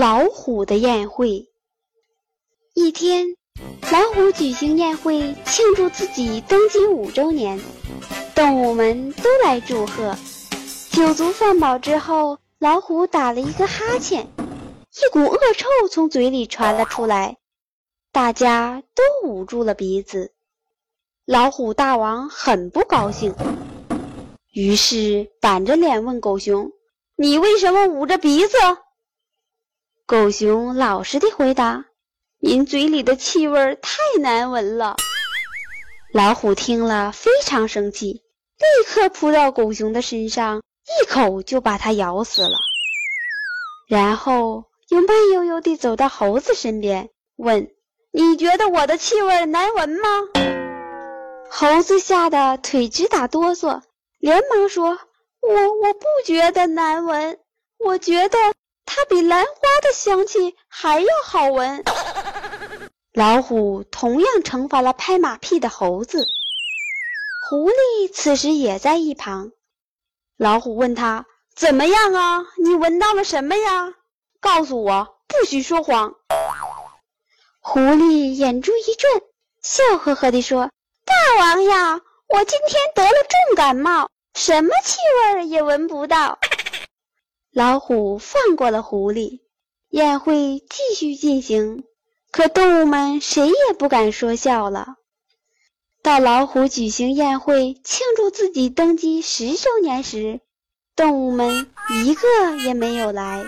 老虎的宴会。一天，老虎举行宴会，庆祝自己登基五周年。动物们都来祝贺。酒足饭饱之后，老虎打了一个哈欠，一股恶臭从嘴里传了出来，大家都捂住了鼻子。老虎大王很不高兴，于是板着脸问狗熊：“你为什么捂着鼻子？”狗熊老实的回答：“您嘴里的气味太难闻了。”老虎听了非常生气，立刻扑到狗熊的身上，一口就把它咬死了。然后又慢悠悠地走到猴子身边，问：“你觉得我的气味难闻吗？”猴子吓得腿直打哆嗦，连忙说：“我我不觉得难闻，我觉得……”它比兰花的香气还要好闻。老虎同样惩罚了拍马屁的猴子。狐狸此时也在一旁。老虎问他：“怎么样啊？你闻到了什么呀？告诉我，不许说谎。”狐狸眼珠一转，笑呵呵地说：“大王呀，我今天得了重感冒，什么气味也闻不到。”老虎放过了狐狸，宴会继续进行。可动物们谁也不敢说笑了。到老虎举行宴会庆祝自己登基十周年时，动物们一个也没有来。